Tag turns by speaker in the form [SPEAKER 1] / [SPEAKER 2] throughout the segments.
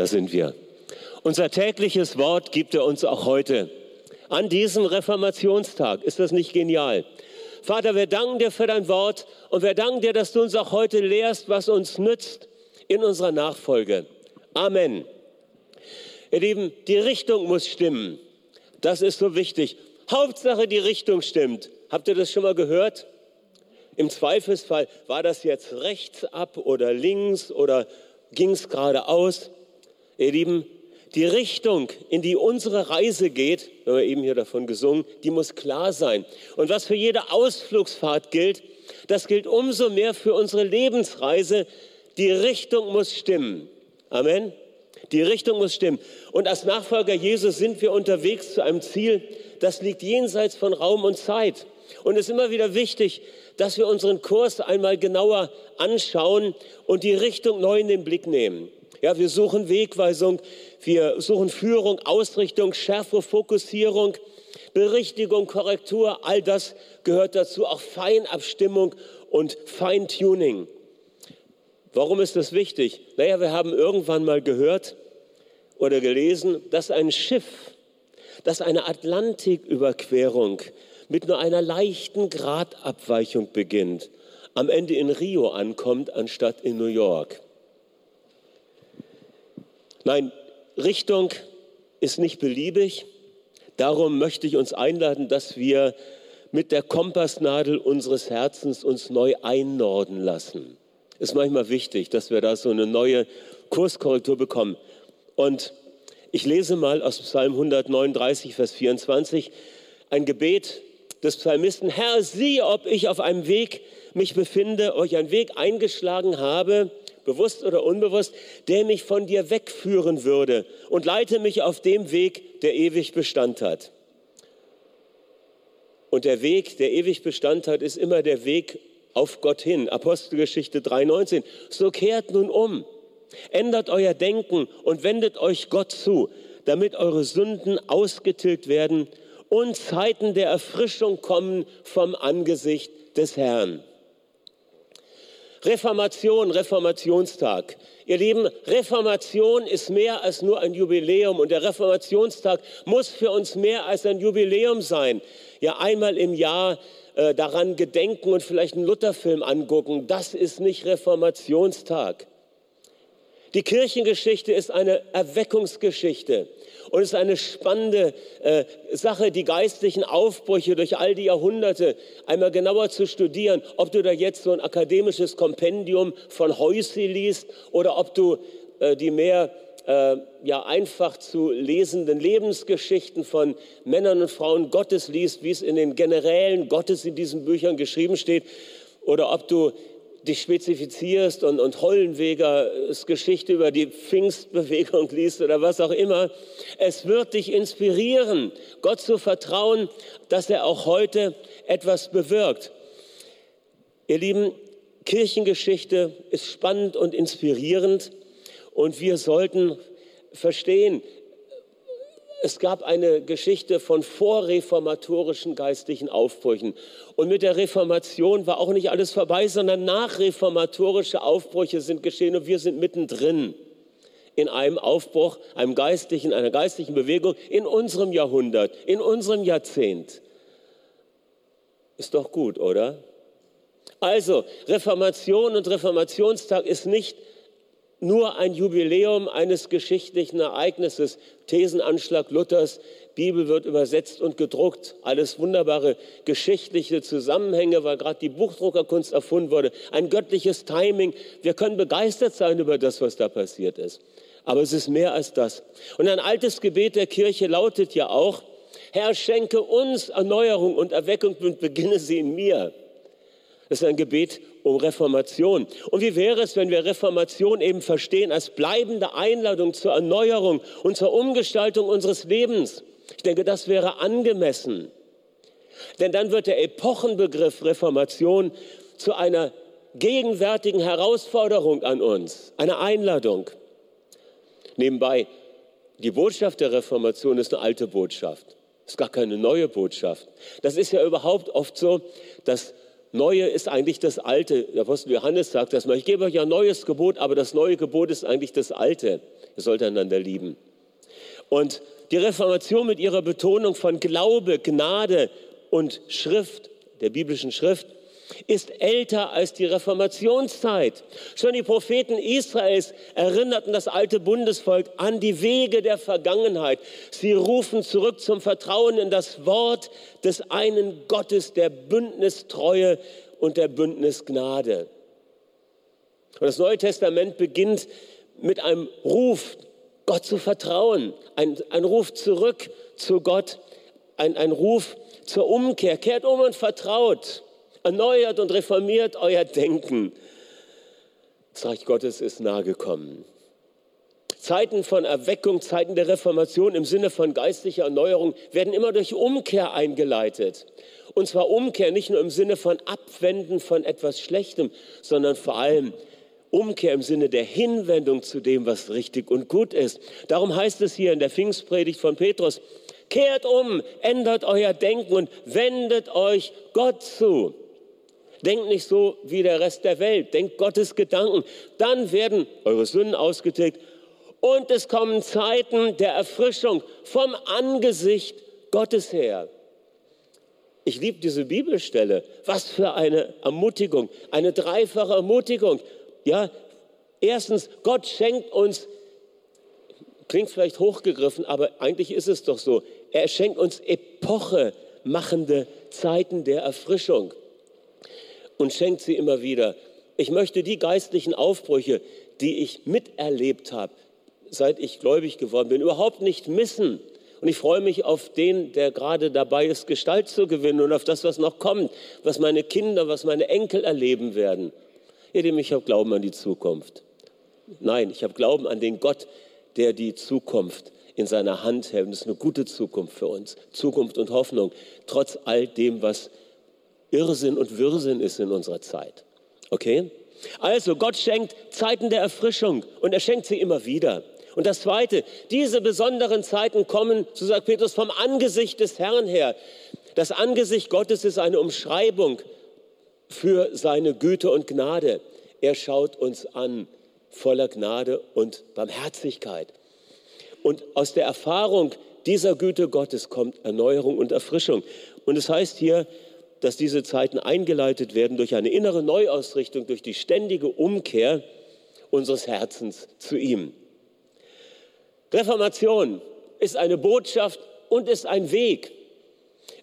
[SPEAKER 1] Da sind wir. Unser tägliches Wort gibt er uns auch heute. An diesem Reformationstag. Ist das nicht genial? Vater, wir danken dir für dein Wort und wir danken dir, dass du uns auch heute lehrst, was uns nützt in unserer Nachfolge. Amen. Ihr Lieben, die Richtung muss stimmen. Das ist so wichtig. Hauptsache, die Richtung stimmt. Habt ihr das schon mal gehört? Im Zweifelsfall, war das jetzt rechts ab oder links oder ging es geradeaus? Ihr Lieben, die Richtung, in die unsere Reise geht, wir haben eben hier davon gesungen, die muss klar sein. Und was für jede Ausflugsfahrt gilt, das gilt umso mehr für unsere Lebensreise. Die Richtung muss stimmen. Amen. Die Richtung muss stimmen. Und als Nachfolger Jesus sind wir unterwegs zu einem Ziel, das liegt jenseits von Raum und Zeit. Und es ist immer wieder wichtig, dass wir unseren Kurs einmal genauer anschauen und die Richtung neu in den Blick nehmen. Ja, wir suchen Wegweisung, wir suchen Führung, Ausrichtung, Schärfe, Fokussierung, Berichtigung, Korrektur. All das gehört dazu, auch Feinabstimmung und Feintuning. Warum ist das wichtig? Naja, wir haben irgendwann mal gehört oder gelesen, dass ein Schiff, das eine Atlantiküberquerung mit nur einer leichten Gradabweichung beginnt, am Ende in Rio ankommt, anstatt in New York. Nein, Richtung ist nicht beliebig. Darum möchte ich uns einladen, dass wir mit der Kompassnadel unseres Herzens uns neu einnorden lassen. Ist manchmal wichtig, dass wir da so eine neue Kurskorrektur bekommen. Und ich lese mal aus Psalm 139, Vers 24, ein Gebet des Psalmisten. Herr, sieh, ob ich auf einem Weg mich befinde, euch einen Weg eingeschlagen habe, bewusst oder unbewusst, der mich von dir wegführen würde und leite mich auf dem Weg, der ewig Bestand hat. Und der Weg, der ewig Bestand hat, ist immer der Weg auf Gott hin. Apostelgeschichte 3,19. So kehrt nun um, ändert euer Denken und wendet euch Gott zu, damit eure Sünden ausgetilgt werden und Zeiten der Erfrischung kommen vom Angesicht des Herrn. Reformation, Reformationstag. Ihr Lieben, Reformation ist mehr als nur ein Jubiläum und der Reformationstag muss für uns mehr als ein Jubiläum sein. Ja, einmal im Jahr äh, daran gedenken und vielleicht einen Lutherfilm angucken, das ist nicht Reformationstag. Die Kirchengeschichte ist eine Erweckungsgeschichte. Und ist eine spannende äh, Sache, die geistlichen Aufbrüche durch all die Jahrhunderte einmal genauer zu studieren. Ob du da jetzt so ein akademisches Kompendium von Heussi liest oder ob du äh, die mehr äh, ja einfach zu lesenden Lebensgeschichten von Männern und Frauen Gottes liest, wie es in den Generälen Gottes in diesen Büchern geschrieben steht, oder ob du dich spezifizierst und, und Hollenwegers Geschichte über die Pfingstbewegung liest oder was auch immer. Es wird dich inspirieren, Gott zu vertrauen, dass er auch heute etwas bewirkt. Ihr Lieben, Kirchengeschichte ist spannend und inspirierend und wir sollten verstehen, es gab eine Geschichte von vorreformatorischen geistlichen Aufbrüchen. Und mit der Reformation war auch nicht alles vorbei, sondern nachreformatorische Aufbrüche sind geschehen und wir sind mittendrin in einem Aufbruch, einem geistlichen, einer geistlichen Bewegung in unserem Jahrhundert, in unserem Jahrzehnt. Ist doch gut, oder? Also, Reformation und Reformationstag ist nicht nur ein Jubiläum eines geschichtlichen Ereignisses. Thesenanschlag Luthers, Bibel wird übersetzt und gedruckt. Alles wunderbare geschichtliche Zusammenhänge, weil gerade die Buchdruckerkunst erfunden wurde. Ein göttliches Timing. Wir können begeistert sein über das, was da passiert ist. Aber es ist mehr als das. Und ein altes Gebet der Kirche lautet ja auch, Herr, schenke uns Erneuerung und Erweckung und beginne sie in mir. Das ist ein Gebet um Reformation. Und wie wäre es, wenn wir Reformation eben verstehen als bleibende Einladung zur Erneuerung und zur Umgestaltung unseres Lebens? Ich denke, das wäre angemessen. Denn dann wird der Epochenbegriff Reformation zu einer gegenwärtigen Herausforderung an uns, eine Einladung. Nebenbei, die Botschaft der Reformation ist eine alte Botschaft. ist gar keine neue Botschaft. Das ist ja überhaupt oft so, dass Neue ist eigentlich das Alte. Der Apostel Johannes sagt das mal. Ich gebe euch ein neues Gebot, aber das neue Gebot ist eigentlich das Alte. Ihr sollt einander lieben. Und die Reformation mit ihrer Betonung von Glaube, Gnade und Schrift, der biblischen Schrift, ist älter als die Reformationszeit. Schon die Propheten Israels erinnerten das alte Bundesvolk an die Wege der Vergangenheit. Sie rufen zurück zum Vertrauen in das Wort des einen Gottes, der Bündnistreue und der Bündnisgnade. Und das Neue Testament beginnt mit einem Ruf Gott zu vertrauen, ein, ein Ruf zurück zu Gott, ein, ein Ruf zur Umkehr. Kehrt um und vertraut, erneuert und reformiert euer Denken. Das Reich Gottes ist nahe gekommen. Zeiten von Erweckung, Zeiten der Reformation im Sinne von geistlicher Erneuerung werden immer durch Umkehr eingeleitet. Und zwar Umkehr nicht nur im Sinne von Abwenden von etwas Schlechtem, sondern vor allem Umkehr im Sinne der Hinwendung zu dem, was richtig und gut ist. Darum heißt es hier in der Pfingstpredigt von Petrus, kehrt um, ändert euer Denken und wendet euch Gott zu. Denkt nicht so wie der Rest der Welt, denkt Gottes Gedanken. Dann werden eure Sünden ausgetilgt und es kommen Zeiten der Erfrischung vom Angesicht Gottes her. Ich liebe diese Bibelstelle. Was für eine Ermutigung, eine dreifache Ermutigung. Ja, erstens, Gott schenkt uns, klingt vielleicht hochgegriffen, aber eigentlich ist es doch so, er schenkt uns epochemachende Zeiten der Erfrischung und schenkt sie immer wieder. Ich möchte die geistlichen Aufbrüche, die ich miterlebt habe, seit ich gläubig geworden bin, überhaupt nicht missen. Und ich freue mich auf den, der gerade dabei ist, Gestalt zu gewinnen und auf das, was noch kommt, was meine Kinder, was meine Enkel erleben werden. Ihr Lieben, ich habe Glauben an die Zukunft. Nein, ich habe Glauben an den Gott, der die Zukunft in seiner Hand hält. Das ist eine gute Zukunft für uns. Zukunft und Hoffnung, trotz all dem, was Irrsinn und Wirrsinn ist in unserer Zeit. Okay? Also, Gott schenkt Zeiten der Erfrischung und er schenkt sie immer wieder. Und das Zweite, diese besonderen Zeiten kommen, so sagt Petrus, vom Angesicht des Herrn her. Das Angesicht Gottes ist eine Umschreibung für seine Güte und Gnade. Er schaut uns an voller Gnade und Barmherzigkeit. Und aus der Erfahrung dieser Güte Gottes kommt Erneuerung und Erfrischung. Und es heißt hier, dass diese Zeiten eingeleitet werden durch eine innere Neuausrichtung, durch die ständige Umkehr unseres Herzens zu ihm. Reformation ist eine Botschaft und ist ein Weg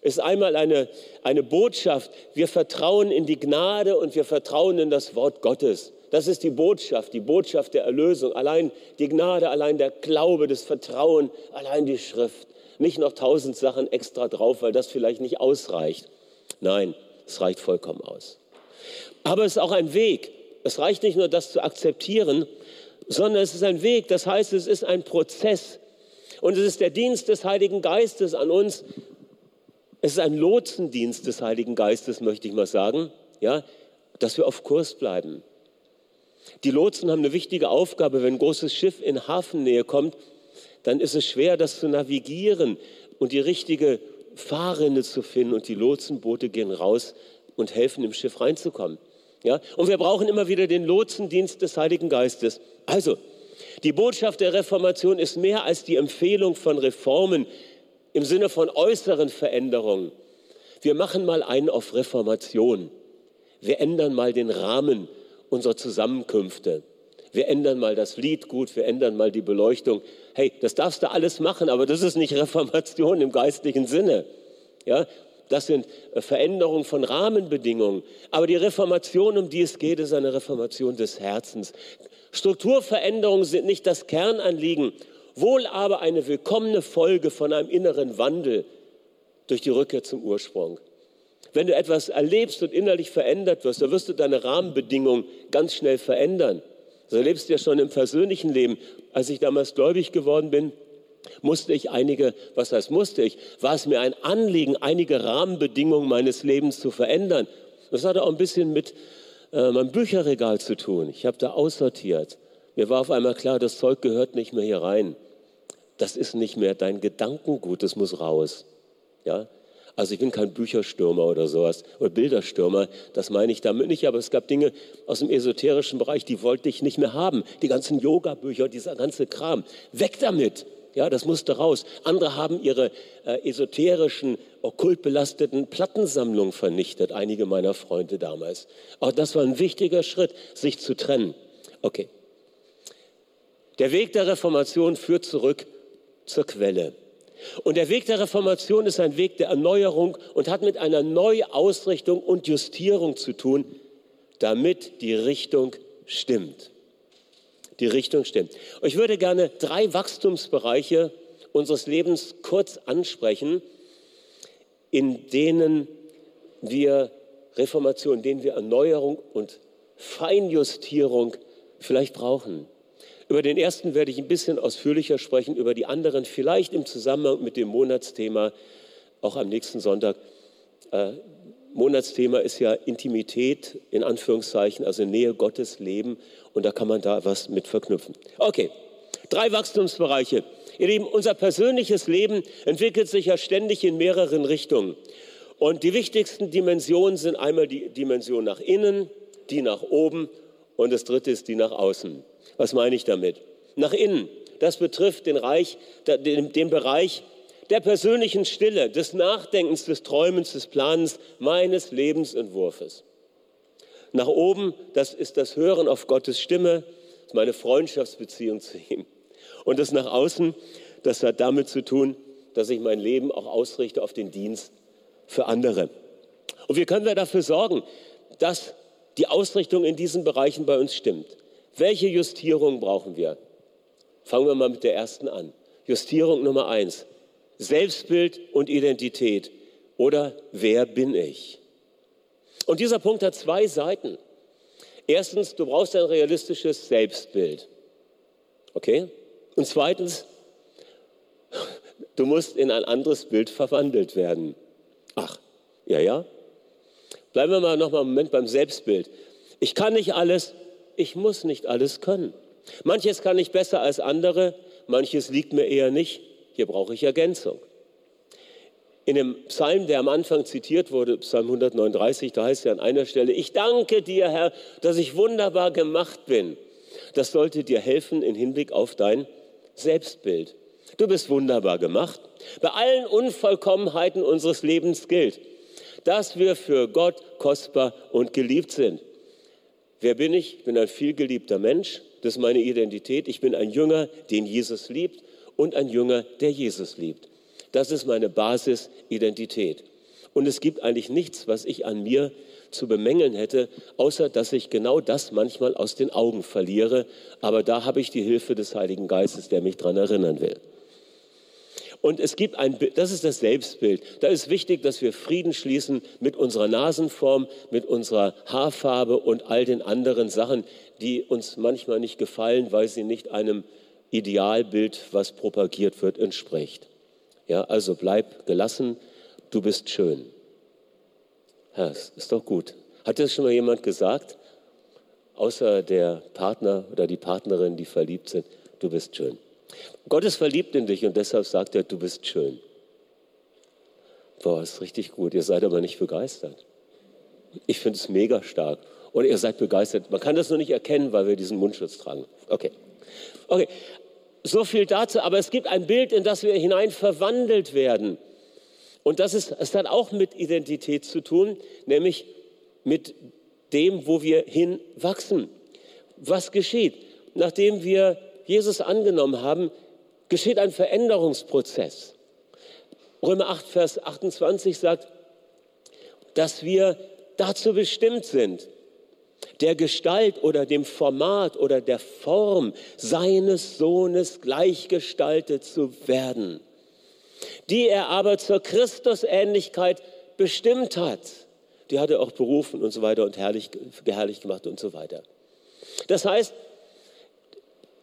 [SPEAKER 1] ist einmal eine, eine Botschaft. Wir vertrauen in die Gnade und wir vertrauen in das Wort Gottes. Das ist die Botschaft, die Botschaft der Erlösung. Allein die Gnade, allein der Glaube, das Vertrauen, allein die Schrift. Nicht noch tausend Sachen extra drauf, weil das vielleicht nicht ausreicht. Nein, es reicht vollkommen aus. Aber es ist auch ein Weg. Es reicht nicht nur, das zu akzeptieren, sondern es ist ein Weg. Das heißt, es ist ein Prozess. Und es ist der Dienst des Heiligen Geistes an uns, es ist ein Lotsendienst des Heiligen Geistes, möchte ich mal sagen, ja, dass wir auf Kurs bleiben. Die Lotsen haben eine wichtige Aufgabe. Wenn ein großes Schiff in Hafennähe kommt, dann ist es schwer, das zu navigieren und die richtige Fahrrinne zu finden. Und die Lotsenboote gehen raus und helfen, im Schiff reinzukommen. Ja? Und wir brauchen immer wieder den Lotsendienst des Heiligen Geistes. Also, die Botschaft der Reformation ist mehr als die Empfehlung von Reformen, im Sinne von äußeren Veränderungen. Wir machen mal einen auf Reformation. Wir ändern mal den Rahmen unserer Zusammenkünfte. Wir ändern mal das Lied gut, wir ändern mal die Beleuchtung. Hey, das darfst du alles machen, aber das ist nicht Reformation im geistlichen Sinne. Ja, das sind äh, Veränderungen von Rahmenbedingungen. Aber die Reformation, um die es geht, ist eine Reformation des Herzens. Strukturveränderungen sind nicht das Kernanliegen wohl aber eine willkommene Folge von einem inneren Wandel durch die Rückkehr zum Ursprung. Wenn du etwas erlebst und innerlich verändert wirst, dann wirst du deine Rahmenbedingungen ganz schnell verändern. Das erlebst du ja schon im persönlichen Leben. Als ich damals gläubig geworden bin, musste ich einige, was heißt musste ich, war es mir ein Anliegen, einige Rahmenbedingungen meines Lebens zu verändern. Das hatte auch ein bisschen mit äh, meinem Bücherregal zu tun. Ich habe da aussortiert. Mir war auf einmal klar, das Zeug gehört nicht mehr hier rein das ist nicht mehr dein Gedankengut, das muss raus. Ja? Also ich bin kein Bücherstürmer oder sowas oder Bilderstürmer, das meine ich damit nicht, aber es gab Dinge aus dem esoterischen Bereich, die wollte ich nicht mehr haben. Die ganzen Yoga-Bücher, dieser ganze Kram. Weg damit! Ja, das musste raus. Andere haben ihre äh, esoterischen, okkult belasteten Plattensammlungen vernichtet, einige meiner Freunde damals. Auch das war ein wichtiger Schritt, sich zu trennen. Okay. Der Weg der Reformation führt zurück zur Quelle. Und der Weg der Reformation ist ein Weg der Erneuerung und hat mit einer Neuausrichtung und Justierung zu tun, damit die Richtung stimmt die Richtung stimmt. ich würde gerne drei Wachstumsbereiche unseres Lebens kurz ansprechen, in denen wir Reformation, in denen wir Erneuerung und Feinjustierung vielleicht brauchen. Über den ersten werde ich ein bisschen ausführlicher sprechen, über die anderen vielleicht im Zusammenhang mit dem Monatsthema auch am nächsten Sonntag. Äh, Monatsthema ist ja Intimität, in Anführungszeichen, also Nähe Gottes, Leben. Und da kann man da was mit verknüpfen. Okay, drei Wachstumsbereiche. Ihr Lieben, unser persönliches Leben entwickelt sich ja ständig in mehreren Richtungen. Und die wichtigsten Dimensionen sind einmal die Dimension nach innen, die nach oben und das dritte ist die nach außen. Was meine ich damit? Nach innen, das betrifft den, Reich, den, den Bereich der persönlichen Stille, des Nachdenkens, des Träumens, des Planens meines Lebensentwurfs. Nach oben, das ist das Hören auf Gottes Stimme, meine Freundschaftsbeziehung zu ihm. Und das nach außen, das hat damit zu tun, dass ich mein Leben auch ausrichte auf den Dienst für andere. Und wie können wir dafür sorgen, dass die Ausrichtung in diesen Bereichen bei uns stimmt? Welche Justierung brauchen wir? Fangen wir mal mit der ersten an. Justierung Nummer eins. Selbstbild und Identität oder wer bin ich? Und dieser Punkt hat zwei Seiten. Erstens, du brauchst ein realistisches Selbstbild. Okay? Und zweitens, du musst in ein anderes Bild verwandelt werden. Ach, ja, ja. Bleiben wir mal noch mal einen Moment beim Selbstbild. Ich kann nicht alles, ich muss nicht alles können. Manches kann ich besser als andere, manches liegt mir eher nicht. Hier brauche ich Ergänzung. In dem Psalm, der am Anfang zitiert wurde, Psalm 139, da heißt es ja an einer Stelle, ich danke dir, Herr, dass ich wunderbar gemacht bin. Das sollte dir helfen im Hinblick auf dein Selbstbild. Du bist wunderbar gemacht. Bei allen Unvollkommenheiten unseres Lebens gilt, dass wir für Gott kostbar und geliebt sind. Wer bin ich? Ich bin ein vielgeliebter Mensch. Das ist meine Identität. Ich bin ein Jünger, den Jesus liebt und ein Jünger, der Jesus liebt. Das ist meine Basisidentität. Und es gibt eigentlich nichts, was ich an mir zu bemängeln hätte, außer dass ich genau das manchmal aus den Augen verliere. Aber da habe ich die Hilfe des Heiligen Geistes, der mich daran erinnern will. Und es gibt ein, das ist das Selbstbild. Da ist wichtig, dass wir Frieden schließen mit unserer Nasenform, mit unserer Haarfarbe und all den anderen Sachen, die uns manchmal nicht gefallen, weil sie nicht einem Idealbild, was propagiert wird, entspricht. Ja, also bleib gelassen, du bist schön. Ja, ist doch gut. Hat das schon mal jemand gesagt? Außer der Partner oder die Partnerin, die verliebt sind, du bist schön. Gott ist verliebt in dich und deshalb sagt er, du bist schön. Boah, ist richtig gut. Ihr seid aber nicht begeistert. Ich finde es mega stark. Oder ihr seid begeistert. Man kann das nur nicht erkennen, weil wir diesen Mundschutz tragen. Okay. Okay, so viel dazu. Aber es gibt ein Bild, in das wir hinein verwandelt werden. Und das ist, es hat auch mit Identität zu tun, nämlich mit dem, wo wir hinwachsen. Was geschieht? Nachdem wir Jesus angenommen haben, geschieht ein Veränderungsprozess. Römer 8, Vers 28 sagt, dass wir dazu bestimmt sind, der Gestalt oder dem Format oder der Form seines Sohnes gleichgestaltet zu werden, die er aber zur Christusähnlichkeit bestimmt hat. Die hat er auch berufen und so weiter und herrlich, geherrlich gemacht und so weiter. Das heißt,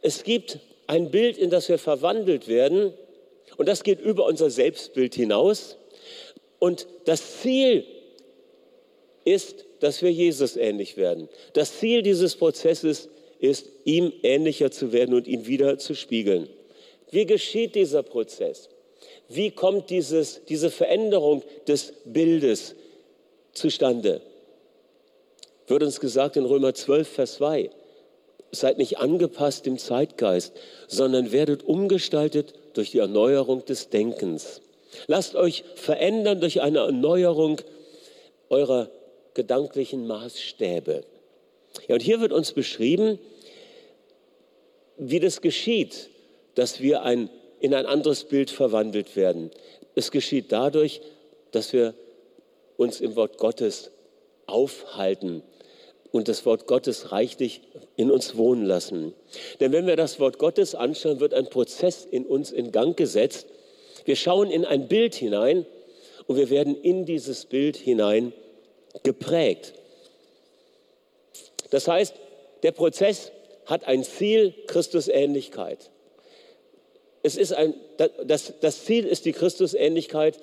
[SPEAKER 1] es gibt ein Bild, in das wir verwandelt werden und das geht über unser Selbstbild hinaus. Und das Ziel ist, dass wir Jesus ähnlich werden. Das Ziel dieses Prozesses ist, ihm ähnlicher zu werden und ihn wieder zu spiegeln. Wie geschieht dieser Prozess? Wie kommt dieses, diese Veränderung des Bildes zustande? Wird uns gesagt in Römer 12, Vers 2. Seid nicht angepasst dem Zeitgeist, sondern werdet umgestaltet durch die Erneuerung des Denkens. Lasst euch verändern durch eine Erneuerung eurer gedanklichen Maßstäbe. Ja, und hier wird uns beschrieben, wie das geschieht, dass wir ein, in ein anderes Bild verwandelt werden. Es geschieht dadurch, dass wir uns im Wort Gottes aufhalten und das Wort Gottes reichlich in uns wohnen lassen. Denn wenn wir das Wort Gottes anschauen, wird ein Prozess in uns in Gang gesetzt. Wir schauen in ein Bild hinein und wir werden in dieses Bild hinein geprägt. Das heißt, der Prozess hat ein Ziel, Christusähnlichkeit. Es ist ein, das, das Ziel ist die Christusähnlichkeit.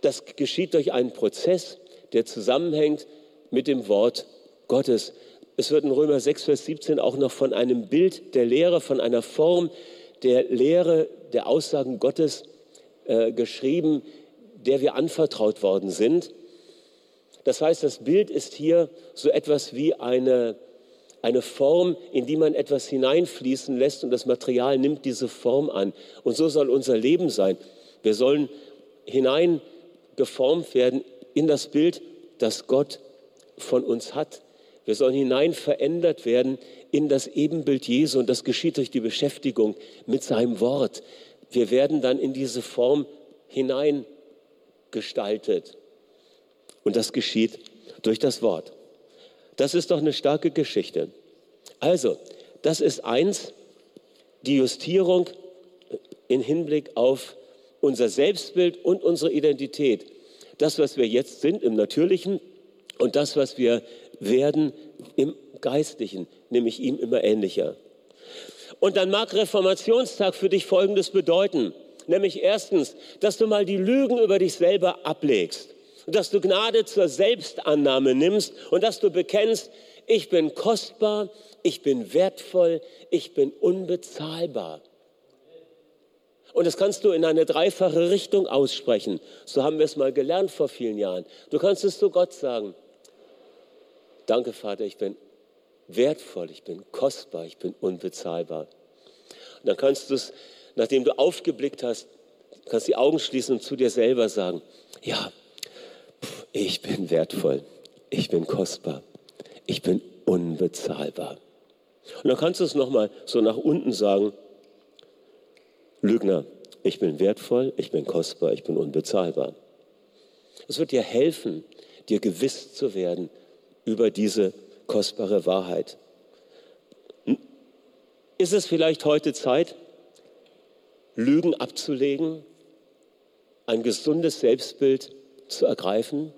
[SPEAKER 1] Das geschieht durch einen Prozess, der zusammenhängt mit dem Wort Gottes. Es wird in Römer 6, Vers 17 auch noch von einem Bild der Lehre, von einer Form der Lehre, der Aussagen Gottes äh, geschrieben, der wir anvertraut worden sind. Das heißt, das Bild ist hier so etwas wie eine, eine Form, in die man etwas hineinfließen lässt und das Material nimmt diese Form an. Und so soll unser Leben sein. Wir sollen hineingeformt werden in das Bild, das Gott von uns hat. Wir sollen hinein verändert werden in das Ebenbild Jesu und das geschieht durch die Beschäftigung mit seinem Wort. Wir werden dann in diese Form hineingestaltet. Und das geschieht durch das Wort. Das ist doch eine starke Geschichte. Also, das ist eins, die Justierung im Hinblick auf unser Selbstbild und unsere Identität. Das, was wir jetzt sind im Natürlichen und das, was wir werden im Geistlichen, nämlich ihm immer ähnlicher. Und dann mag Reformationstag für dich Folgendes bedeuten, nämlich erstens, dass du mal die Lügen über dich selber ablegst und dass du Gnade zur Selbstannahme nimmst und dass du bekennst, ich bin kostbar, ich bin wertvoll, ich bin unbezahlbar. Und das kannst du in eine dreifache Richtung aussprechen. So haben wir es mal gelernt vor vielen Jahren. Du kannst es zu Gott sagen. Danke, Vater, ich bin wertvoll, ich bin kostbar, ich bin unbezahlbar. Und dann kannst du es, nachdem du aufgeblickt hast, kannst die Augen schließen und zu dir selber sagen, ja, ich bin wertvoll, ich bin kostbar, ich bin unbezahlbar. Und dann kannst du es nochmal so nach unten sagen, Lügner, ich bin wertvoll, ich bin kostbar, ich bin unbezahlbar. Es wird dir helfen, dir gewiss zu werden über diese kostbare Wahrheit. Ist es vielleicht heute Zeit, Lügen abzulegen, ein gesundes Selbstbild zu ergreifen?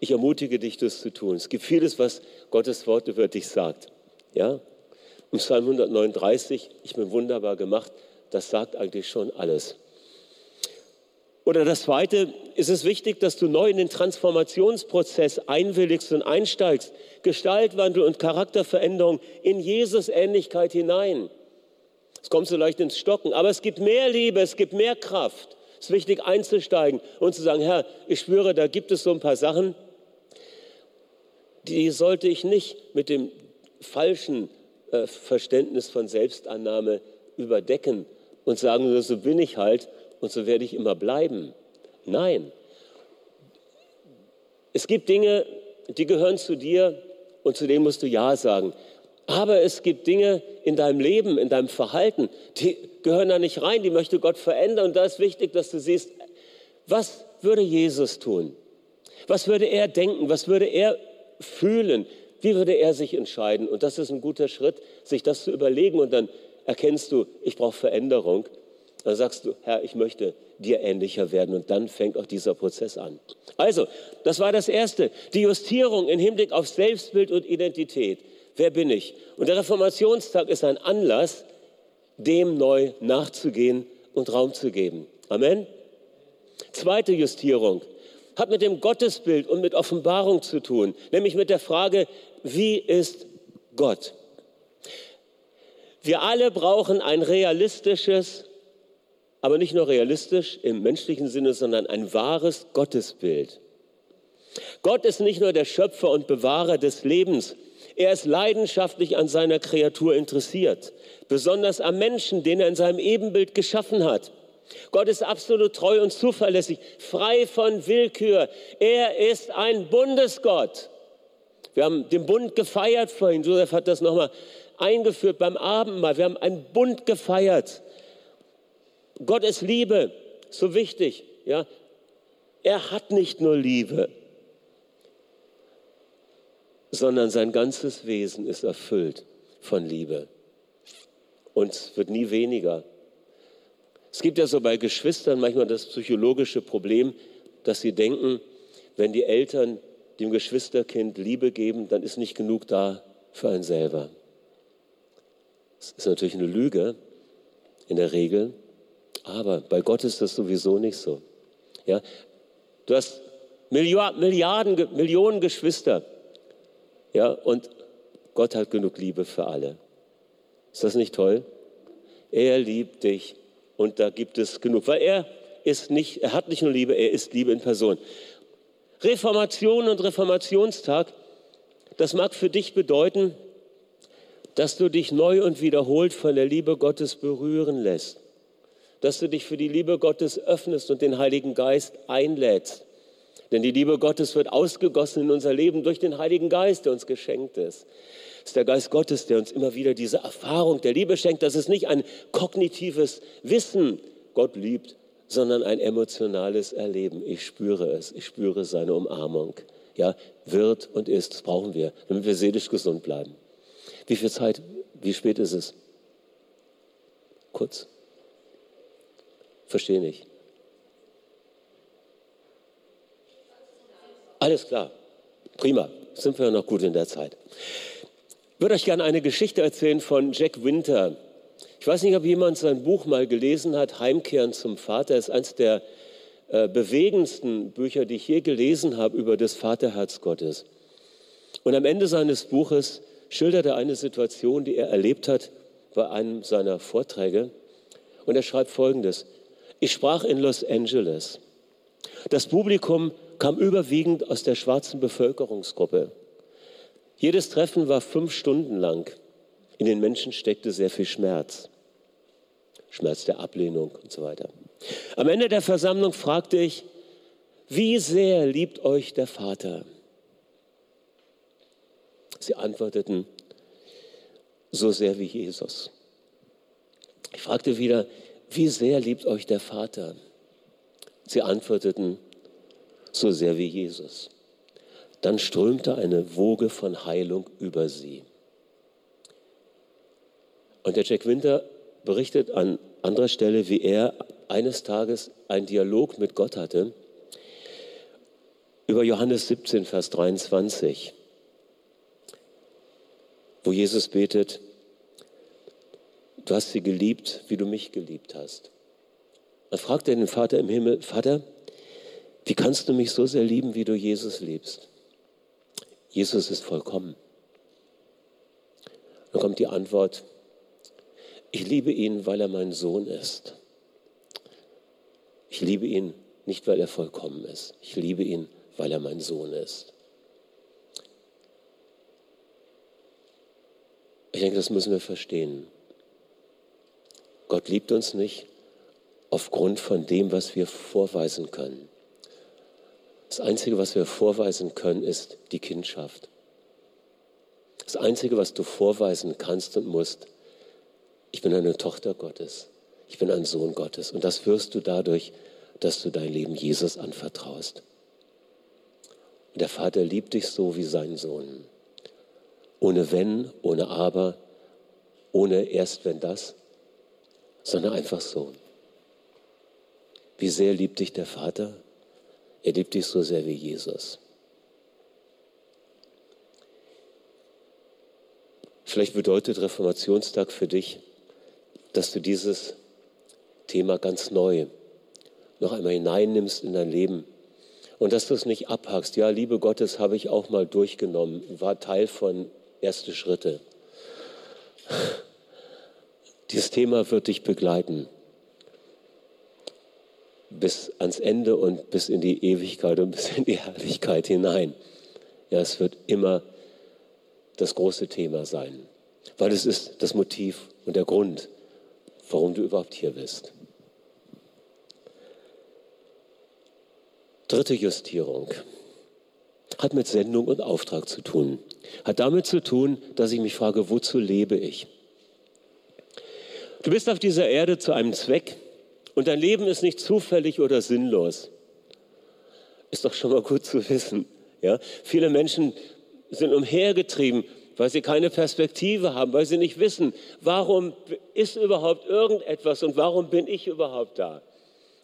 [SPEAKER 1] Ich ermutige dich, das zu tun. Es gibt vieles, was Gottes Wort über dich sagt. Ja? Im Psalm 139, ich bin wunderbar gemacht, das sagt eigentlich schon alles. Oder das Zweite, ist es wichtig, dass du neu in den Transformationsprozess einwilligst und einsteigst. Gestaltwandel und Charakterveränderung in Jesus Ähnlichkeit hinein. Es kommt so leicht ins Stocken, aber es gibt mehr Liebe, es gibt mehr Kraft. Es ist wichtig einzusteigen und zu sagen, Herr, ich spüre, da gibt es so ein paar Sachen, die sollte ich nicht mit dem falschen äh, Verständnis von Selbstannahme überdecken und sagen, so bin ich halt und so werde ich immer bleiben. Nein. Es gibt Dinge, die gehören zu dir und zu denen musst du Ja sagen. Aber es gibt Dinge in deinem Leben, in deinem Verhalten, die gehören da nicht rein, die möchte Gott verändern. Und da ist wichtig, dass du siehst, was würde Jesus tun? Was würde er denken? Was würde er fühlen? Wie würde er sich entscheiden? Und das ist ein guter Schritt, sich das zu überlegen. Und dann erkennst du, ich brauche Veränderung. Dann sagst du, Herr, ich möchte dir ähnlicher werden. Und dann fängt auch dieser Prozess an. Also, das war das Erste. Die Justierung im Hinblick auf Selbstbild und Identität. Wer bin ich? Und der Reformationstag ist ein Anlass, dem neu nachzugehen und Raum zu geben. Amen. Zweite Justierung hat mit dem Gottesbild und mit Offenbarung zu tun, nämlich mit der Frage, wie ist Gott? Wir alle brauchen ein realistisches, aber nicht nur realistisch im menschlichen Sinne, sondern ein wahres Gottesbild. Gott ist nicht nur der Schöpfer und Bewahrer des Lebens, er ist leidenschaftlich an seiner Kreatur interessiert, besonders am Menschen, den er in seinem Ebenbild geschaffen hat. Gott ist absolut treu und zuverlässig, frei von Willkür. Er ist ein Bundesgott. Wir haben den Bund gefeiert vorhin. Josef hat das nochmal eingeführt beim Abendmahl. Wir haben einen Bund gefeiert. Gott ist Liebe, so wichtig. Ja? Er hat nicht nur Liebe, sondern sein ganzes Wesen ist erfüllt von Liebe. Und es wird nie weniger. Es gibt ja so bei Geschwistern manchmal das psychologische Problem, dass sie denken, wenn die Eltern dem Geschwisterkind Liebe geben, dann ist nicht genug da für einen selber. Das ist natürlich eine Lüge in der Regel, aber bei Gott ist das sowieso nicht so. Ja? Du hast Milliarden, Millionen Geschwister ja? und Gott hat genug Liebe für alle. Ist das nicht toll? Er liebt dich und da gibt es genug, weil er ist nicht, er hat nicht nur Liebe, er ist Liebe in Person. Reformation und Reformationstag, das mag für dich bedeuten, dass du dich neu und wiederholt von der Liebe Gottes berühren lässt, dass du dich für die Liebe Gottes öffnest und den Heiligen Geist einlädst. Denn die Liebe Gottes wird ausgegossen in unser Leben durch den Heiligen Geist, der uns geschenkt ist. Es ist der Geist Gottes, der uns immer wieder diese Erfahrung der Liebe schenkt, dass es nicht ein kognitives Wissen Gott liebt, sondern ein emotionales Erleben. Ich spüre es, ich spüre seine Umarmung. Ja, wird und ist, das brauchen wir, damit wir seelisch gesund bleiben. Wie viel Zeit, wie spät ist es? Kurz. Verstehe nicht. Alles klar. Prima. Sind wir noch gut in der Zeit. Ich würde euch gerne eine Geschichte erzählen von Jack Winter. Ich weiß nicht, ob jemand sein Buch mal gelesen hat, Heimkehren zum Vater. Es ist eines der äh, bewegendsten Bücher, die ich je gelesen habe über das Vaterherz Gottes. Und am Ende seines Buches schildert er eine Situation, die er erlebt hat bei einem seiner Vorträge. Und er schreibt Folgendes. Ich sprach in Los Angeles. Das Publikum kam überwiegend aus der schwarzen Bevölkerungsgruppe. Jedes Treffen war fünf Stunden lang. In den Menschen steckte sehr viel Schmerz. Schmerz der Ablehnung und so weiter. Am Ende der Versammlung fragte ich, wie sehr liebt euch der Vater? Sie antworteten, so sehr wie Jesus. Ich fragte wieder, wie sehr liebt euch der Vater? Sie antworteten, so sehr wie Jesus. Dann strömte eine Woge von Heilung über sie. Und der Jack Winter berichtet an anderer Stelle, wie er eines Tages einen Dialog mit Gott hatte über Johannes 17, Vers 23, wo Jesus betet, du hast sie geliebt, wie du mich geliebt hast. Dann fragt er den Vater im Himmel, Vater, wie kannst du mich so sehr lieben, wie du Jesus liebst? Jesus ist vollkommen. Dann kommt die Antwort, ich liebe ihn, weil er mein Sohn ist. Ich liebe ihn nicht, weil er vollkommen ist. Ich liebe ihn, weil er mein Sohn ist. Ich denke, das müssen wir verstehen. Gott liebt uns nicht aufgrund von dem, was wir vorweisen können. Das Einzige, was wir vorweisen können, ist die Kindschaft. Das Einzige, was du vorweisen kannst und musst, ich bin eine Tochter Gottes. Ich bin ein Sohn Gottes. Und das wirst du dadurch, dass du dein Leben Jesus anvertraust. Und der Vater liebt dich so wie sein Sohn. Ohne wenn, ohne aber, ohne erst wenn das, sondern einfach so. Wie sehr liebt dich der Vater? Er liebt dich so sehr wie Jesus. Vielleicht bedeutet Reformationstag für dich, dass du dieses Thema ganz neu noch einmal hineinnimmst in dein Leben und dass du es nicht abhackst. Ja, Liebe Gottes habe ich auch mal durchgenommen, war Teil von erste Schritte. Dieses Thema wird dich begleiten. bis ans Ende und bis in die Ewigkeit und bis in die Herrlichkeit hinein. Ja, es wird immer das große Thema sein, weil es ist das Motiv und der Grund, warum du überhaupt hier bist. Dritte Justierung hat mit Sendung und Auftrag zu tun. Hat damit zu tun, dass ich mich frage, wozu lebe ich? Du bist auf dieser Erde zu einem Zweck und dein Leben ist nicht zufällig oder sinnlos. Ist doch schon mal gut zu wissen. Ja? Viele Menschen sind umhergetrieben, weil sie keine Perspektive haben, weil sie nicht wissen, warum ist überhaupt irgendetwas und warum bin ich überhaupt da.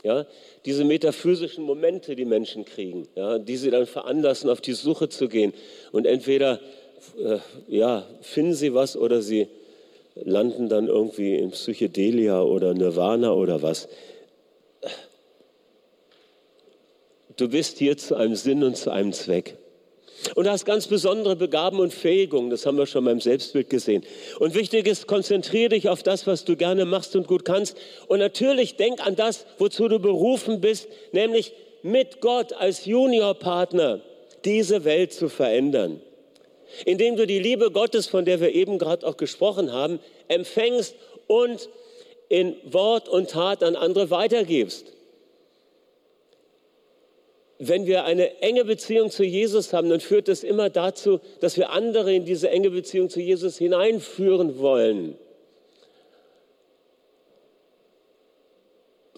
[SPEAKER 1] Ja, diese metaphysischen Momente, die Menschen kriegen, ja, die sie dann veranlassen, auf die Suche zu gehen. Und entweder äh, ja, finden sie was oder sie landen dann irgendwie in Psychedelia oder Nirvana oder was. Du bist hier zu einem Sinn und zu einem Zweck. Und du hast ganz besondere Begaben und Fähigungen, das haben wir schon beim Selbstbild gesehen. Und wichtig ist, konzentriere dich auf das, was du gerne machst und gut kannst. Und natürlich denk an das, wozu du berufen bist, nämlich mit Gott als Juniorpartner diese Welt zu verändern. Indem du die Liebe Gottes, von der wir eben gerade auch gesprochen haben, empfängst und in Wort und Tat an andere weitergibst wenn wir eine enge Beziehung zu Jesus haben, dann führt das immer dazu, dass wir andere in diese enge Beziehung zu Jesus hineinführen wollen.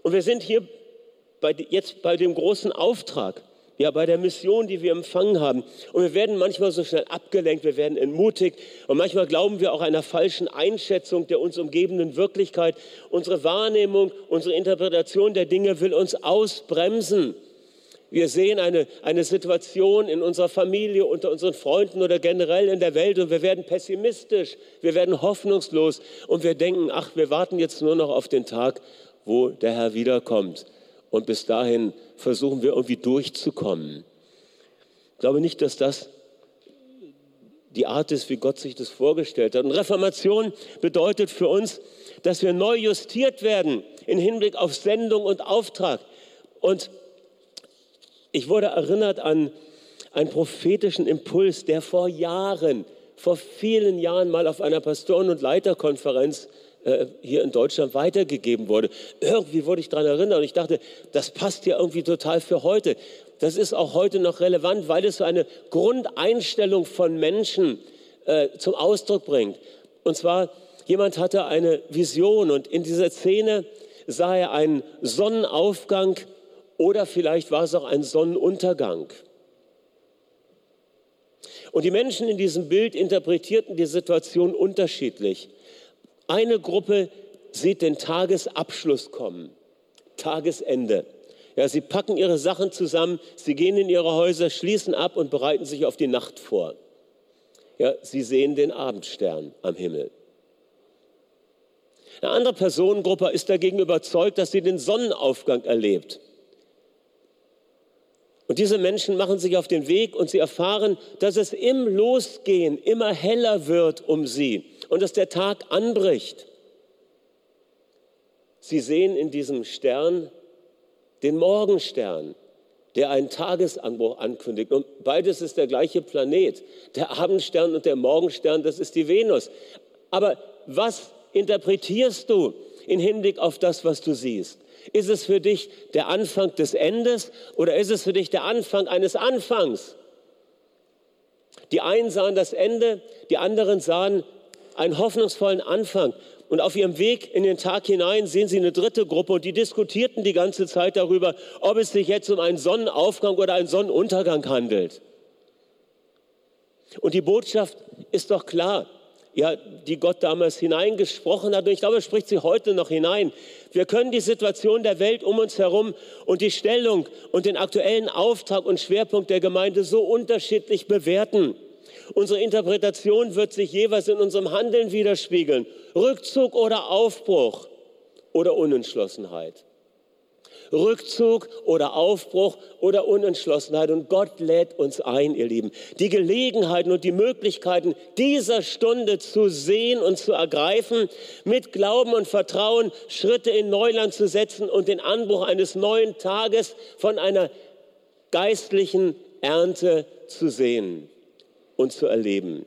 [SPEAKER 1] Und wir sind hier bei, jetzt bei dem großen Auftrag, ja, bei der Mission, die wir empfangen haben. Und wir werden manchmal so schnell abgelenkt, wir werden entmutigt und manchmal glauben wir auch einer falschen Einschätzung der uns umgebenden Wirklichkeit. Unsere Wahrnehmung, unsere Interpretation der Dinge will uns ausbremsen. Wir sehen eine, eine Situation in unserer Familie, unter unseren Freunden oder generell in der Welt und wir werden pessimistisch, wir werden hoffnungslos und wir denken, ach, wir warten jetzt nur noch auf den Tag, wo der Herr wiederkommt. Und bis dahin versuchen wir irgendwie durchzukommen. Ich glaube nicht, dass das die Art ist, wie Gott sich das vorgestellt hat. Und Reformation bedeutet für uns, dass wir neu justiert werden im Hinblick auf Sendung und Auftrag. Und ich wurde erinnert an einen prophetischen Impuls, der vor Jahren, vor vielen Jahren mal auf einer Pastoren- und Leiterkonferenz äh, hier in Deutschland weitergegeben wurde. Irgendwie wurde ich daran erinnert und ich dachte, das passt ja irgendwie total für heute. Das ist auch heute noch relevant, weil es so eine Grundeinstellung von Menschen äh, zum Ausdruck bringt. Und zwar, jemand hatte eine Vision und in dieser Szene sah er einen Sonnenaufgang oder vielleicht war es auch ein Sonnenuntergang. Und die Menschen in diesem Bild interpretierten die Situation unterschiedlich. Eine Gruppe sieht den Tagesabschluss kommen, Tagesende. Ja, sie packen ihre Sachen zusammen, sie gehen in ihre Häuser, schließen ab und bereiten sich auf die Nacht vor. Ja, sie sehen den Abendstern am Himmel. Eine andere Personengruppe ist dagegen überzeugt, dass sie den Sonnenaufgang erlebt. Und diese Menschen machen sich auf den Weg und sie erfahren, dass es im Losgehen immer heller wird um sie und dass der Tag anbricht. Sie sehen in diesem Stern den Morgenstern, der einen Tagesanbruch ankündigt. Und beides ist der gleiche Planet. Der Abendstern und der Morgenstern, das ist die Venus. Aber was interpretierst du im Hinblick auf das, was du siehst? Ist es für dich der Anfang des Endes oder ist es für dich der Anfang eines Anfangs? Die einen sahen das Ende, die anderen sahen einen hoffnungsvollen Anfang. Und auf ihrem Weg in den Tag hinein sehen sie eine dritte Gruppe und die diskutierten die ganze Zeit darüber, ob es sich jetzt um einen Sonnenaufgang oder einen Sonnenuntergang handelt. Und die Botschaft ist doch klar ja, die Gott damals hineingesprochen hat. Und ich glaube, er spricht sie heute noch hinein. Wir können die Situation der Welt um uns herum und die Stellung und den aktuellen Auftrag und Schwerpunkt der Gemeinde so unterschiedlich bewerten. Unsere Interpretation wird sich jeweils in unserem Handeln widerspiegeln. Rückzug oder Aufbruch oder Unentschlossenheit. Rückzug oder Aufbruch oder Unentschlossenheit. Und Gott lädt uns ein, ihr Lieben, die Gelegenheiten und die Möglichkeiten dieser Stunde zu sehen und zu ergreifen, mit Glauben und Vertrauen Schritte in Neuland zu setzen und den Anbruch eines neuen Tages von einer geistlichen Ernte zu sehen und zu erleben.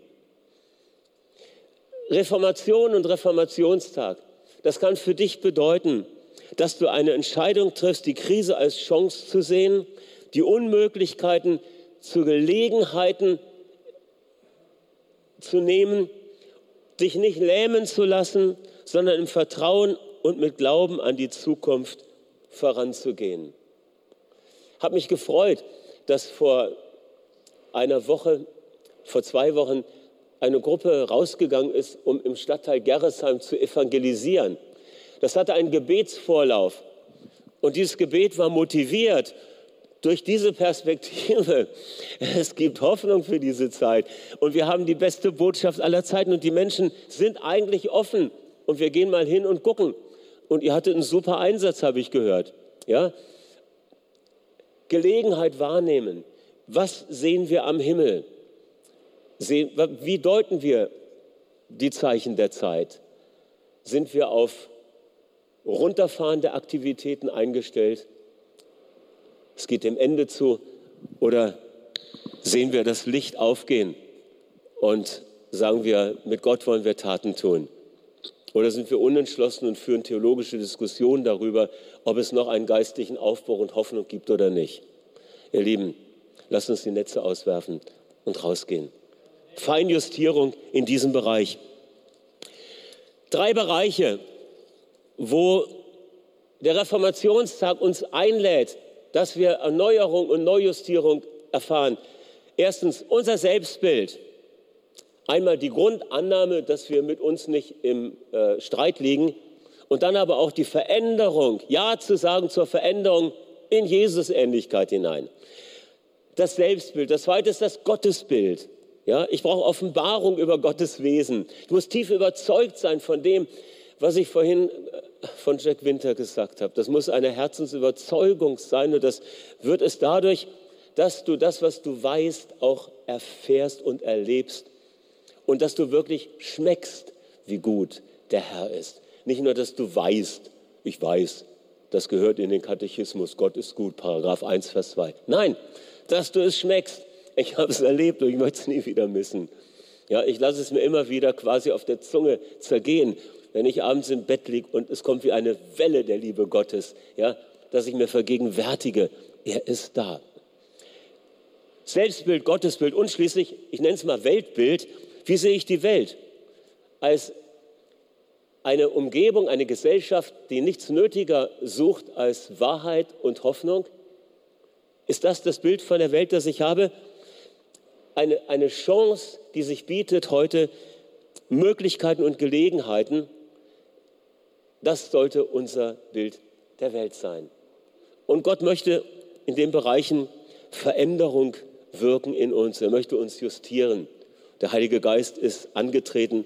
[SPEAKER 1] Reformation und Reformationstag, das kann für dich bedeuten, dass du eine Entscheidung triffst, die Krise als Chance zu sehen, die Unmöglichkeiten zu Gelegenheiten zu nehmen, dich nicht lähmen zu lassen, sondern im Vertrauen und mit Glauben an die Zukunft voranzugehen. Habe mich gefreut, dass vor einer Woche, vor zwei Wochen, eine Gruppe rausgegangen ist, um im Stadtteil Gerresheim zu evangelisieren. Das hatte einen Gebetsvorlauf. Und dieses Gebet war motiviert durch diese Perspektive. Es gibt Hoffnung für diese Zeit. Und wir haben die beste Botschaft aller Zeiten. Und die Menschen sind eigentlich offen. Und wir gehen mal hin und gucken. Und ihr hattet einen super Einsatz, habe ich gehört. Ja? Gelegenheit wahrnehmen. Was sehen wir am Himmel? Wie deuten wir die Zeichen der Zeit? Sind wir auf runterfahrende Aktivitäten eingestellt? Es geht dem Ende zu oder sehen wir das Licht aufgehen und sagen wir, mit Gott wollen wir Taten tun? Oder sind wir unentschlossen und führen theologische Diskussionen darüber, ob es noch einen geistlichen Aufbruch und Hoffnung gibt oder nicht? Ihr Lieben, lasst uns die Netze auswerfen und rausgehen. Feinjustierung in diesem Bereich. Drei Bereiche, wo der Reformationstag uns einlädt, dass wir Erneuerung und Neujustierung erfahren. Erstens unser Selbstbild. Einmal die Grundannahme, dass wir mit uns nicht im äh, Streit liegen und dann aber auch die Veränderung, Ja zu sagen zur Veränderung in Jesus-Ähnlichkeit hinein. Das Selbstbild. Das zweite ist das Gottesbild. Ja, ich brauche Offenbarung über Gottes Wesen. Ich muss tief überzeugt sein von dem, was ich vorhin äh, von Jack Winter gesagt habe. Das muss eine Herzensüberzeugung sein und das wird es dadurch, dass du das, was du weißt, auch erfährst und erlebst und dass du wirklich schmeckst, wie gut der Herr ist. Nicht nur, dass du weißt, ich weiß, das gehört in den Katechismus, Gott ist gut, Paragraph 1, Vers 2. Nein, dass du es schmeckst. Ich habe es erlebt und ich möchte es nie wieder missen. Ja, ich lasse es mir immer wieder quasi auf der Zunge zergehen wenn ich abends im Bett liege und es kommt wie eine Welle der Liebe Gottes, ja, dass ich mir vergegenwärtige, er ist da. Selbstbild, Gottesbild und schließlich, ich nenne es mal Weltbild, wie sehe ich die Welt? Als eine Umgebung, eine Gesellschaft, die nichts nötiger sucht als Wahrheit und Hoffnung? Ist das das Bild von der Welt, das ich habe? Eine, eine Chance, die sich bietet heute, Möglichkeiten und Gelegenheiten, das sollte unser Bild der Welt sein. Und Gott möchte in den Bereichen Veränderung wirken in uns. Er möchte uns justieren. Der Heilige Geist ist angetreten,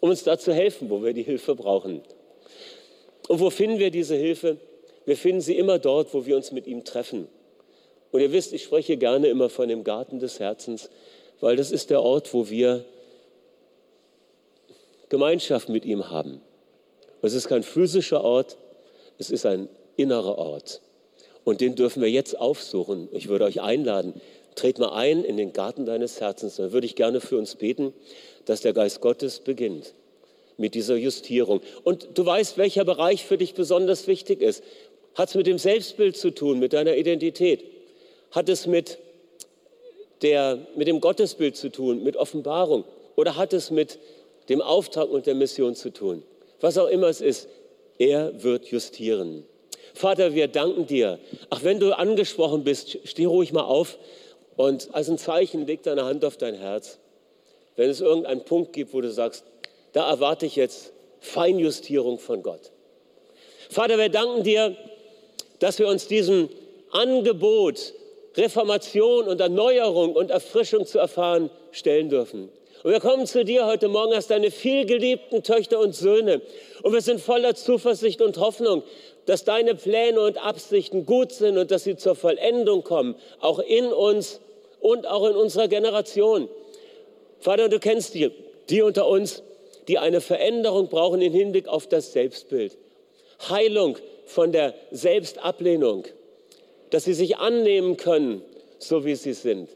[SPEAKER 1] um uns da zu helfen, wo wir die Hilfe brauchen. Und wo finden wir diese Hilfe? Wir finden sie immer dort, wo wir uns mit ihm treffen. Und ihr wisst, ich spreche gerne immer von dem Garten des Herzens, weil das ist der Ort, wo wir Gemeinschaft mit ihm haben. Es ist kein physischer Ort, es ist ein innerer Ort. Und den dürfen wir jetzt aufsuchen. Ich würde euch einladen, tret mal ein in den Garten deines Herzens. Dann würde ich gerne für uns beten, dass der Geist Gottes beginnt mit dieser Justierung. Und du weißt, welcher Bereich für dich besonders wichtig ist. Hat es mit dem Selbstbild zu tun, mit deiner Identität? Hat es mit, der, mit dem Gottesbild zu tun, mit Offenbarung? Oder hat es mit dem Auftrag und der Mission zu tun? was auch immer es ist, er wird justieren. Vater, wir danken dir. Ach, wenn du angesprochen bist, steh ruhig mal auf und als ein Zeichen leg deine Hand auf dein Herz. Wenn es irgendeinen Punkt gibt, wo du sagst, da erwarte ich jetzt Feinjustierung von Gott. Vater, wir danken dir, dass wir uns diesem Angebot, Reformation und Erneuerung und Erfrischung zu erfahren, stellen dürfen. Und wir kommen zu dir heute Morgen als deine vielgeliebten Töchter und Söhne. Und wir sind voller Zuversicht und Hoffnung, dass deine Pläne und Absichten gut sind und dass sie zur Vollendung kommen, auch in uns und auch in unserer Generation. Vater, du kennst die, die unter uns, die eine Veränderung brauchen im Hinblick auf das Selbstbild. Heilung von der Selbstablehnung, dass sie sich annehmen können, so wie sie sind.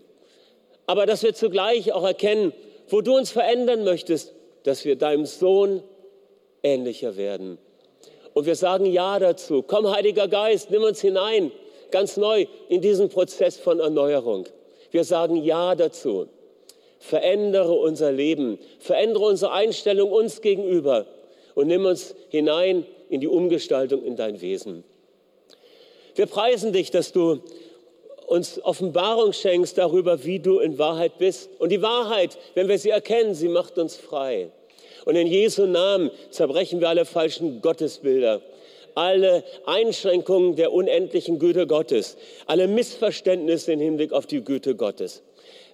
[SPEAKER 1] Aber dass wir zugleich auch erkennen, wo du uns verändern möchtest, dass wir deinem Sohn ähnlicher werden. Und wir sagen Ja dazu. Komm, Heiliger Geist, nimm uns hinein, ganz neu in diesen Prozess von Erneuerung. Wir sagen Ja dazu. Verändere unser Leben, verändere unsere Einstellung uns gegenüber und nimm uns hinein in die Umgestaltung in dein Wesen. Wir preisen dich, dass du uns Offenbarung schenkst darüber, wie du in Wahrheit bist. Und die Wahrheit, wenn wir sie erkennen, sie macht uns frei. Und in Jesu Namen zerbrechen wir alle falschen Gottesbilder, alle Einschränkungen der unendlichen Güte Gottes, alle Missverständnisse im Hinblick auf die Güte Gottes,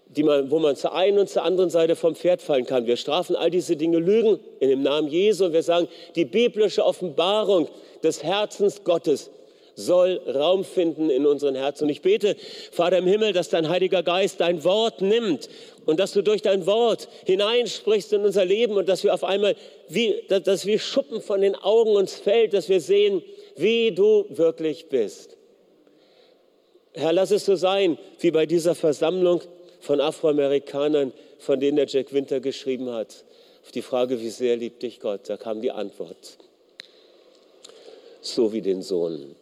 [SPEAKER 1] die man, wo man zur einen und zur anderen Seite vom Pferd fallen kann. Wir strafen all diese Dinge Lügen in dem Namen Jesu und wir sagen, die biblische Offenbarung des Herzens Gottes soll Raum finden in unseren Herzen. Und ich bete, Vater im Himmel, dass dein Heiliger Geist dein Wort nimmt und dass du durch dein Wort hineinsprichst in unser Leben und dass wir auf einmal, wie, dass wie Schuppen von den Augen uns fällt, dass wir sehen, wie du wirklich bist. Herr, lass es so sein, wie bei dieser Versammlung von Afroamerikanern, von denen der Jack Winter geschrieben hat. Auf die Frage, wie sehr liebt dich Gott, da kam die Antwort. So wie den Sohn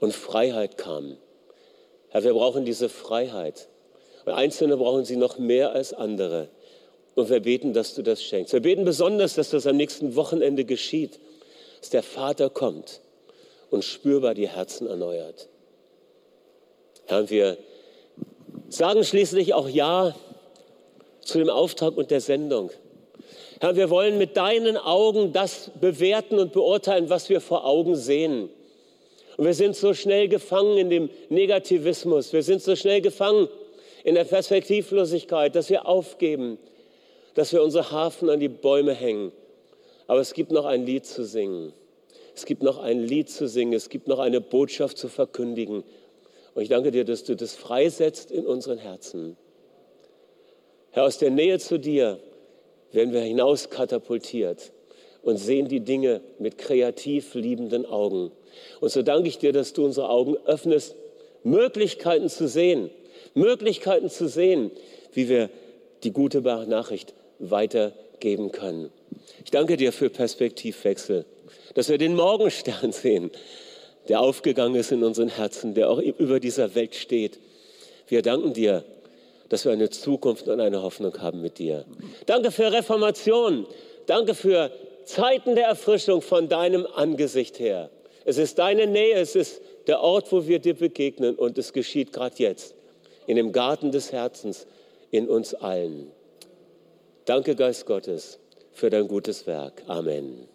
[SPEAKER 1] und Freiheit kam. Herr, wir brauchen diese Freiheit. Und Einzelne brauchen sie noch mehr als andere. Und wir beten, dass du das schenkst. Wir beten besonders, dass das am nächsten Wochenende geschieht, dass der Vater kommt und spürbar die Herzen erneuert. Herr, wir sagen schließlich auch Ja zu dem Auftrag und der Sendung. Herr, wir wollen mit deinen Augen das bewerten und beurteilen, was wir vor Augen sehen. Und wir sind so schnell gefangen in dem Negativismus. Wir sind so schnell gefangen in der Perspektivlosigkeit, dass wir aufgeben, dass wir unsere Hafen an die Bäume hängen. Aber es gibt noch ein Lied zu singen. Es gibt noch ein Lied zu singen. Es gibt noch eine Botschaft zu verkündigen. Und ich danke dir, dass du das freisetzt in unseren Herzen. Herr, aus der Nähe zu dir werden wir hinaus katapultiert und sehen die Dinge mit kreativ liebenden Augen. Und so danke ich dir, dass du unsere Augen öffnest, Möglichkeiten zu sehen, Möglichkeiten zu sehen, wie wir die gute Nachricht weitergeben können. Ich danke dir für Perspektivwechsel, dass wir den Morgenstern sehen, der aufgegangen ist in unseren Herzen, der auch über dieser Welt steht. Wir danken dir, dass wir eine Zukunft und eine Hoffnung haben mit dir. Danke für Reformation. Danke für Zeiten der Erfrischung von deinem Angesicht her. Es ist deine Nähe, es ist der Ort, wo wir dir begegnen und es geschieht gerade jetzt, in dem Garten des Herzens, in uns allen. Danke, Geist Gottes, für dein gutes Werk. Amen.